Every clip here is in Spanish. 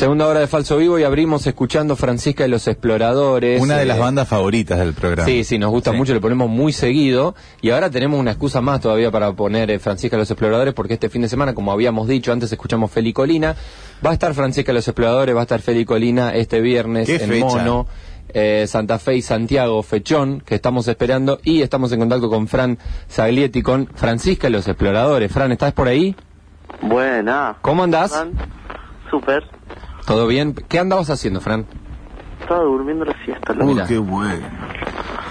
Segunda hora de Falso Vivo y abrimos escuchando Francisca y los Exploradores. Una de eh, las bandas favoritas del programa. Sí, sí, nos gusta Sí. mucho, le ponemos muy seguido. Y ahora tenemos una excusa más todavía para poner eh, Francisca y los Exploradores, porque este fin de semana, como habíamos dicho, antes escuchamos Feli Colina. Va a estar Francisca y los Exploradores, va a estar Feli Colina este viernes ¿Qué en fecha? Mono. eh, Santa Fe y Santiago Fechón, que estamos esperando, y estamos en contacto con Fran Zaglietti, con Francisca y los Exploradores. Fran, ¿estás por ahí? Buena. ¿Cómo andás? Fran, Súper. ¿Todo bien? ¿Qué andabas haciendo, Fran? Estaba durmiendo la siesta. loco. Uy, Mira. qué bueno.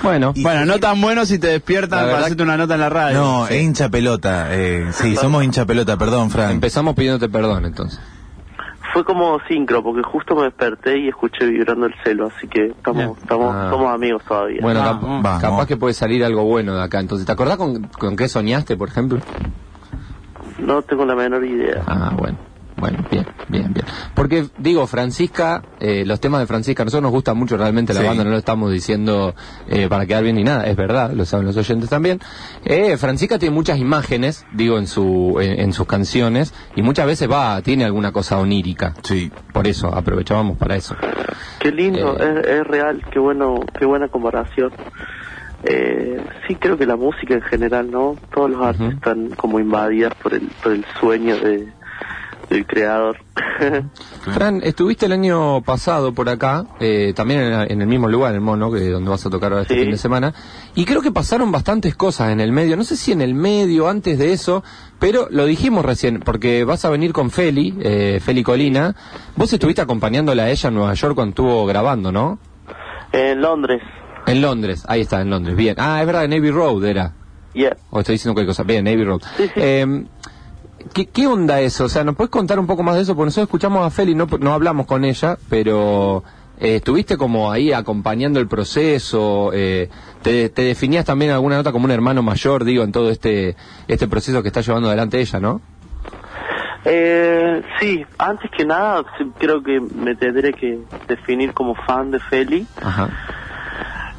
Bueno, Y- Bueno, no tan bueno si te La despiertan para hacerte una nota en la radio. No, es hincha pelota. Eh, sí, somos hincha pelota, perdón, Fran. empezamos pidiéndote perdón entonces. Fue como sincro, porque justo me desperté y escuché vibrando el celo, así que estamos, estamos, Ah. somos amigos todavía. Bueno, Vamos. cap- Vamos. capaz que puede salir algo bueno de acá. Entonces, ¿te acordás con, con qué soñaste, por ejemplo? No tengo la menor idea. Ah, bueno. Bueno, bien, bien, bien. Porque, digo, Francisca, eh, los temas de Francisca, a nosotros nos gusta mucho realmente la Sí. banda, no lo estamos diciendo eh, para quedar bien ni nada, es verdad, lo saben los oyentes también. Eh, Francisca tiene muchas imágenes, digo, en, su, en, en sus canciones, y muchas veces va, tiene alguna cosa onírica. Sí. Por eso, aprovechábamos para eso. Qué lindo, Eh. es, es real, qué bueno, qué buena comparación. Eh, sí, creo que la música en general, ¿no? Todos los artes Ujú. están como invadidas por el, por el sueño de, del creador. Fran, estuviste el año pasado por acá, eh, también en, en el mismo lugar, en el Mono, que donde vas a tocar ahora este Sí. fin de semana, y creo que pasaron bastantes cosas en el medio, no sé si en el medio, antes de eso, pero lo dijimos recién, porque vas a venir con Feli, eh, Feli Colina, vos estuviste acompañándola a ella en Nueva York cuando estuvo grabando, ¿no? en Londres, En Londres, ahí está, en Londres, bien. Ah, es verdad, en Navy Road era. yeah. O estoy diciendo cualquier cosa. Bien, Navy Road. Sí, sí. Eh, ¿qué, qué onda eso? O sea, ¿nos puedes contar un poco más de eso? Porque nosotros escuchamos a Feli, no, no hablamos con ella, pero eh, estuviste como ahí acompañando el proceso. Eh, te, te definías también en alguna nota como un hermano mayor, digo, en todo este, este proceso que está llevando adelante ella, ¿no? Eh, sí, antes que nada, creo que me tendré que definir como fan de Feli. Ajá.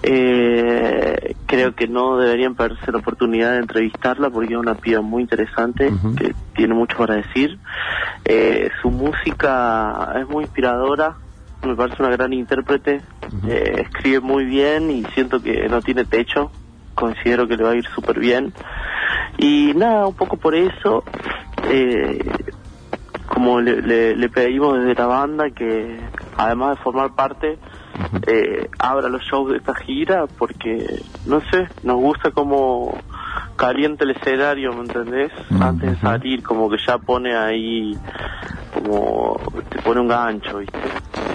Eh, creo que no deberían perderse la oportunidad de entrevistarla porque es una piba muy interesante que tiene mucho para decir. Eh, su música es muy inspiradora, me parece una gran intérprete, eh, escribe muy bien y siento que no tiene techo, considero que le va a ir súper bien. Y nada, un poco por eso, eh, como le, le- le pedimos desde la banda que además de formar parte, eh, abra los shows de esta gira porque, no sé, nos gusta como calienta el escenario, ¿me entendés? Antes de salir, como que ya pone ahí, como te pone un gancho, ¿viste?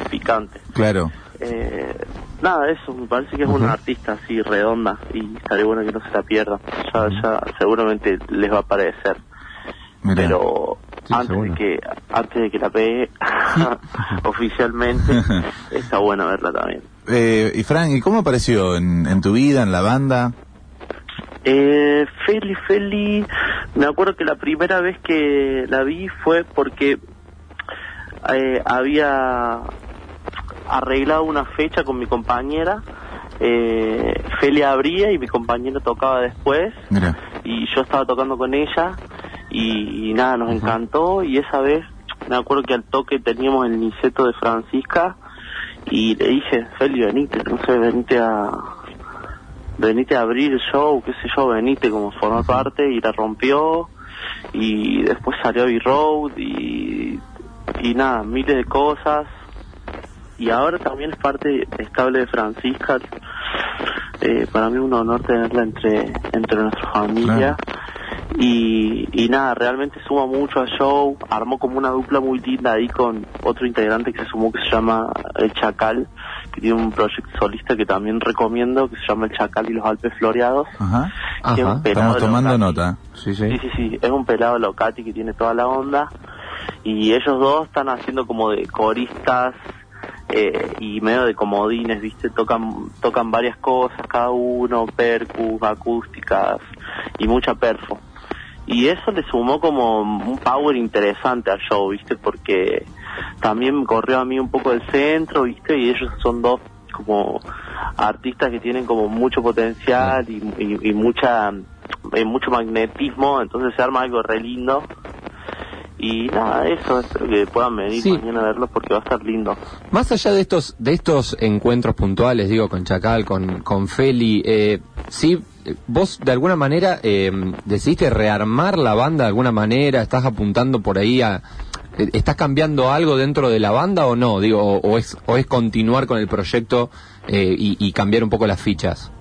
Picante. Claro. Eh, nada, eso, me parece que es una artista así redonda y estaría bueno que no se la pierdan. Ya, ya seguramente les va a parecer. Mirá. Pero Sí, antes seguro. de que antes de que la pegue oficialmente, está bueno verla también. Eh, y Fran, ¿y cómo apareció en, en tu vida, en la banda? Eh, Feli, Feli, me acuerdo que la primera vez que la vi fue porque eh, había arreglado una fecha con mi compañera. Eh, Feli abría y mi compañero tocaba después Mira. y yo estaba tocando con ella y, y nada, nos encantó. Y esa vez me acuerdo que al toque teníamos el niceto de Francisca y le dije, Feli, venite, no sé, venite a venite a abrir el show, qué sé yo, venite como formar parte y la rompió. Y después salió a B-Road y, y nada, miles de cosas. Y ahora también es parte estable de Francisca. Eh, para mí es un honor tenerla entre, entre nuestra familia. Y, y nada, realmente suma mucho al show. Armó como una dupla muy linda ahí con otro integrante que se sumó que se llama El Chacal, que tiene un proyecto solista que también recomiendo, que se llama El Chacal y los Alpes Floreados. Ajá. Ajá, un pelado Estamos tomando nota. Sí, Sí, sí, sí, es un pelado Locati que tiene toda la onda. Y ellos dos están haciendo como de coristas eh, y medio de comodines, ¿viste? Tocan, tocan varias cosas cada uno, percus, acústicas y mucha perfo. Y eso le sumó como un power interesante al show, ¿viste? Porque también me corrió a mí un poco del centro, ¿viste? Y ellos son dos como artistas que tienen como mucho potencial y, y- y mucha eh, mucho magnetismo, entonces se arma algo re lindo. Y nada, eso, espero que puedan venir Sí. mañana a verlo porque va a estar lindo. Más allá de estos de estos encuentros puntuales, digo, con Chacal, con, con Feli, eh, sí, vos de alguna manera eh, decidiste rearmar la banda de alguna manera, estás apuntando por ahí a... eh, ¿Estás cambiando algo dentro de la banda o no? Digo, o, o es, o es continuar con el proyecto eh, y, y cambiar un poco las fichas.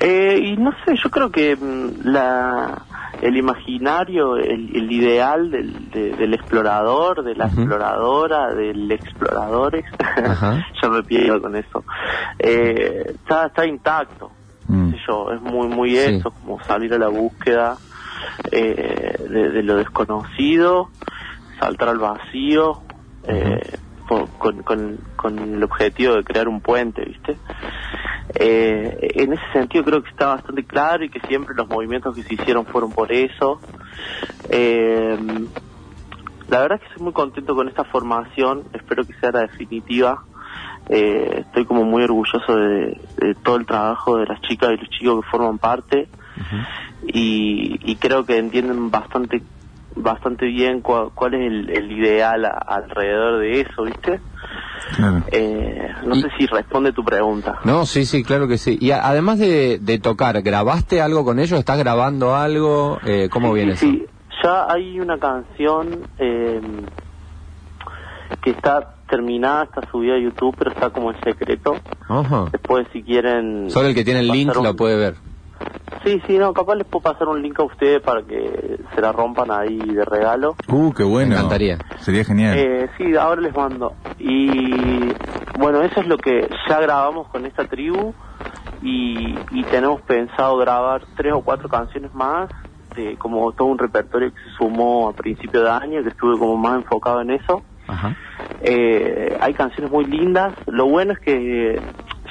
Eh, y no sé, yo creo que mm, la, el imaginario, el, el ideal del, de- del explorador, de la exploradora, del exploradores, Ajá. yo me pierdo con eso, eh, está, está intacto. Yo, es muy, muy Sí. eso, como salir a la búsqueda eh, de, de lo desconocido, saltar al vacío, eh, con, con, con el objetivo de crear un puente, ¿viste? Eh, en ese sentido creo que está bastante claro y que siempre los movimientos que se hicieron fueron por eso. Eh, la verdad es que estoy muy contento con esta formación, espero que sea la definitiva. Eh, estoy como muy orgulloso de, de todo el trabajo de las chicas y los chicos que forman parte y, y creo que entienden bastante bastante bien cua- cuál es el, el ideal a- alrededor de eso, ¿viste? Claro. Eh, no Y- sé si responde tu pregunta. No, sí, sí, claro que sí. Y a- además de, de tocar, ¿grabaste algo con ellos? ¿Estás grabando algo? Eh, ¿Cómo Sí, viene sí, eso? sí. Ya hay una canción eh, que está terminada, está subida a YouTube, pero está como en secreto. Ajá. Después, si quieren... Solo el que tiene el link un- lo puede ver. Sí, sí, no, capaz les puedo pasar un link a ustedes para que se la rompan ahí de regalo. Uh, qué bueno. Me encantaría. Sería genial. Eh, sí, ahora les mando. Y bueno, eso es lo que ya grabamos con esta tribu y, y tenemos pensado grabar tres o cuatro canciones más, de, como todo un repertorio que se sumó a principio de año, que estuve como más enfocado en eso. Ajá. Eh, hay canciones muy lindas. Lo bueno es que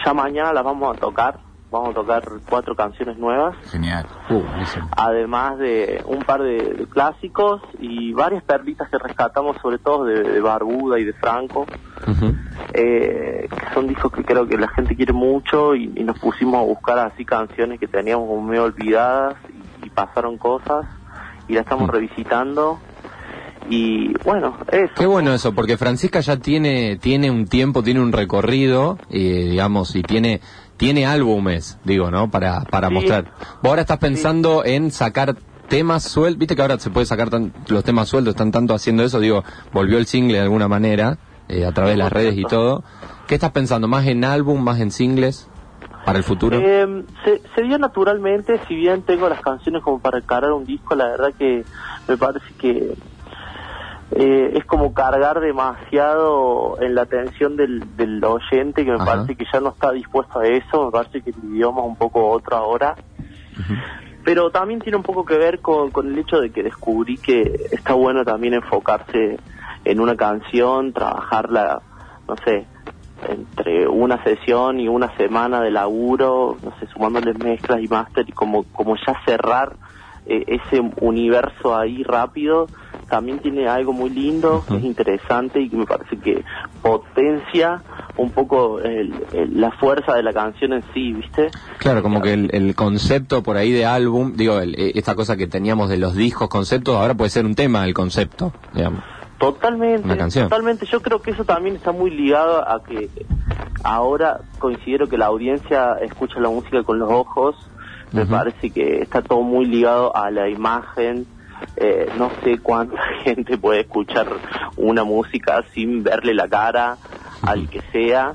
ya mañana las vamos a tocar. Vamos a tocar cuatro canciones nuevas Genial. Uh, además de un par de, de clásicos y varias perlitas que rescatamos, sobre todo de, de Barbuda y de Franco, eh, que son discos que creo que la gente quiere mucho y, y nos pusimos a buscar así canciones que teníamos como medio olvidadas y, y pasaron cosas y la estamos Mm. revisitando y bueno, eso. Qué bueno eso, porque Francisca ya tiene tiene un tiempo, tiene un recorrido, eh, digamos, y tiene tiene álbumes, digo, ¿no? Para para Sí. mostrar. Vos ahora estás pensando en sacar temas sueltos, viste que ahora se puede sacar tan- los temas sueltos, están tanto haciendo eso, digo, volvió el single de alguna manera, eh, a través de las redes y todo. ¿Qué estás pensando? ¿Más en álbum, más en singles para el futuro? Eh, se, se dio naturalmente, si bien tengo las canciones como para encarar un disco, la verdad que me parece que eh, es como cargar demasiado en la atención del, del oyente, que me Ajá. parece que ya no está dispuesto a eso, me parece que el idioma es un poco otro ahora. Pero también tiene un poco que ver con, con el hecho de que descubrí que está bueno también enfocarse en una canción, trabajarla, no sé, entre una sesión y una semana de laburo, no sé, sumándole mezclas y máster y como, como ya cerrar eh, ese universo ahí rápido, también tiene algo muy lindo, que es interesante y que me parece que potencia un poco el- el- la fuerza de la canción en sí, ¿viste? Claro, como que el, el concepto por ahí de álbum, digo, el- eh, esta cosa que teníamos de los discos, conceptos, ahora puede ser un tema el concepto, digamos. Totalmente, totalmente. Yo creo que eso también está muy ligado a que ahora considero que la audiencia escucha la música con los ojos. Me parece que está todo muy ligado a la imagen. Eh, no sé cuánta gente puede escuchar una música sin verle la cara al que sea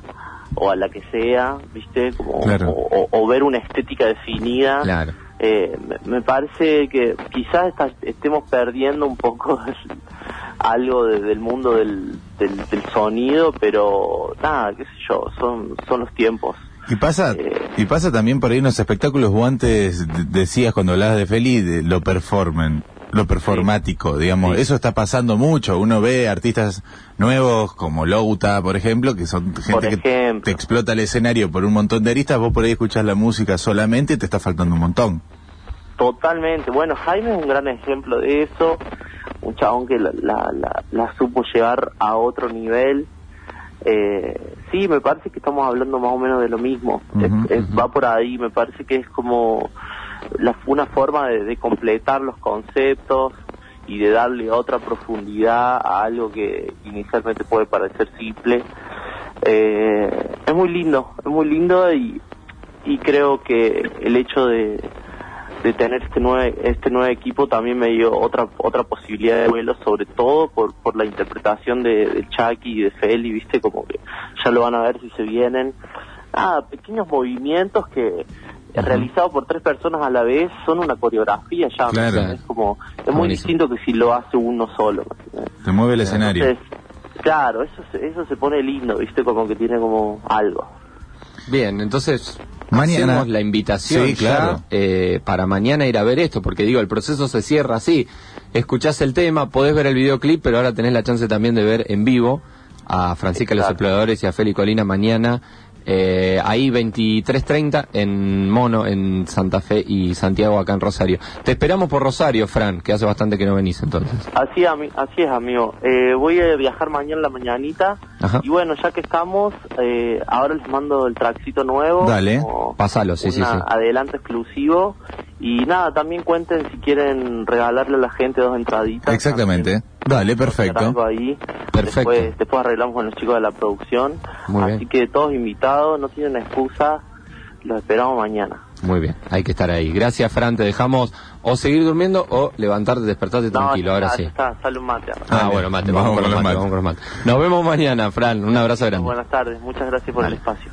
o a la que sea, ¿viste? Como, Claro. o, ver una estética definida. Claro. Eh, me, me parece que quizás está- estemos perdiendo un poco el- algo de- del mundo del, del, del sonido, pero nada, qué sé yo, son, son los tiempos. Y pasa, Eh. y pasa también por ahí en los espectáculos, vos antes de- decías cuando hablabas de Feli, de lo performen, lo performático, digamos, Sí. eso está pasando mucho, uno ve artistas nuevos como Louta, por ejemplo, que son gente que te explota el escenario por un montón de aristas, vos por ahí escuchás la música solamente y te está faltando un montón. Totalmente. Bueno, Jaime es un gran ejemplo de eso, un chabón que la, la, la, la supo llevar a otro nivel. Eh, sí, me parece que estamos hablando más o menos de lo mismo. Es- es-. Va por ahí, me parece que es como la, una forma de, de completar los conceptos y de darle otra profundidad a algo que inicialmente puede parecer simple. Eh, es muy lindo, es muy lindo y, y creo que el hecho de, de tener este nuevo este nuevo equipo también me dio otra otra posibilidad de vuelo sobre todo por por la interpretación de, de Chucky y de Feli viste como que ya lo van a ver si se vienen nada pequeños movimientos que realizados por tres personas a la vez son una coreografía ya ¿me Claro. entendés? como es muy distinto que si lo hace uno solo. Se mueve el escenario. Entonces, claro eso se, eso se pone lindo viste como que tiene como algo Bien, entonces Mañana. hacemos la invitación Sí, ya, claro. eh, para mañana ir a ver esto, porque digo, el proceso se cierra así. Escuchás el tema, podés ver el videoclip, pero ahora tenés la chance también de ver en vivo a Francisca Los. Exploradores y a Feli Colina mañana. Eh, ahí 23.30 en Mono, en Santa Fe y Santiago acá en Rosario. Te esperamos por Rosario, Fran, que hace bastante que no venís entonces. Así, ami- así es, amigo. Eh, voy a viajar mañana en la mañanita. Ajá. Y bueno, ya que estamos, eh, ahora les mando el traxito nuevo. Dale. como Pásalo, sí, sí, una sí. Adelanto exclusivo. Y nada, también cuenten si quieren regalarle a la gente dos entraditas. Exactamente. Dale, perfecto. ahí. Perfecto. Después, después arreglamos con los chicos de la producción. Muy Así bien. que todos invitados, no tienen excusa. Los esperamos mañana. Muy bien, hay que estar ahí. Gracias, Fran. Te dejamos o seguir durmiendo o levantarte, despertarte tranquilo. Ahora está, sí. está, sale un mate. Ah, bueno, mate, Vamos vamos, con los mates, mates. vamos con los mates. Nos vemos mañana, Fran. Un abrazo grande. Buenas tardes, muchas gracias por el espacio.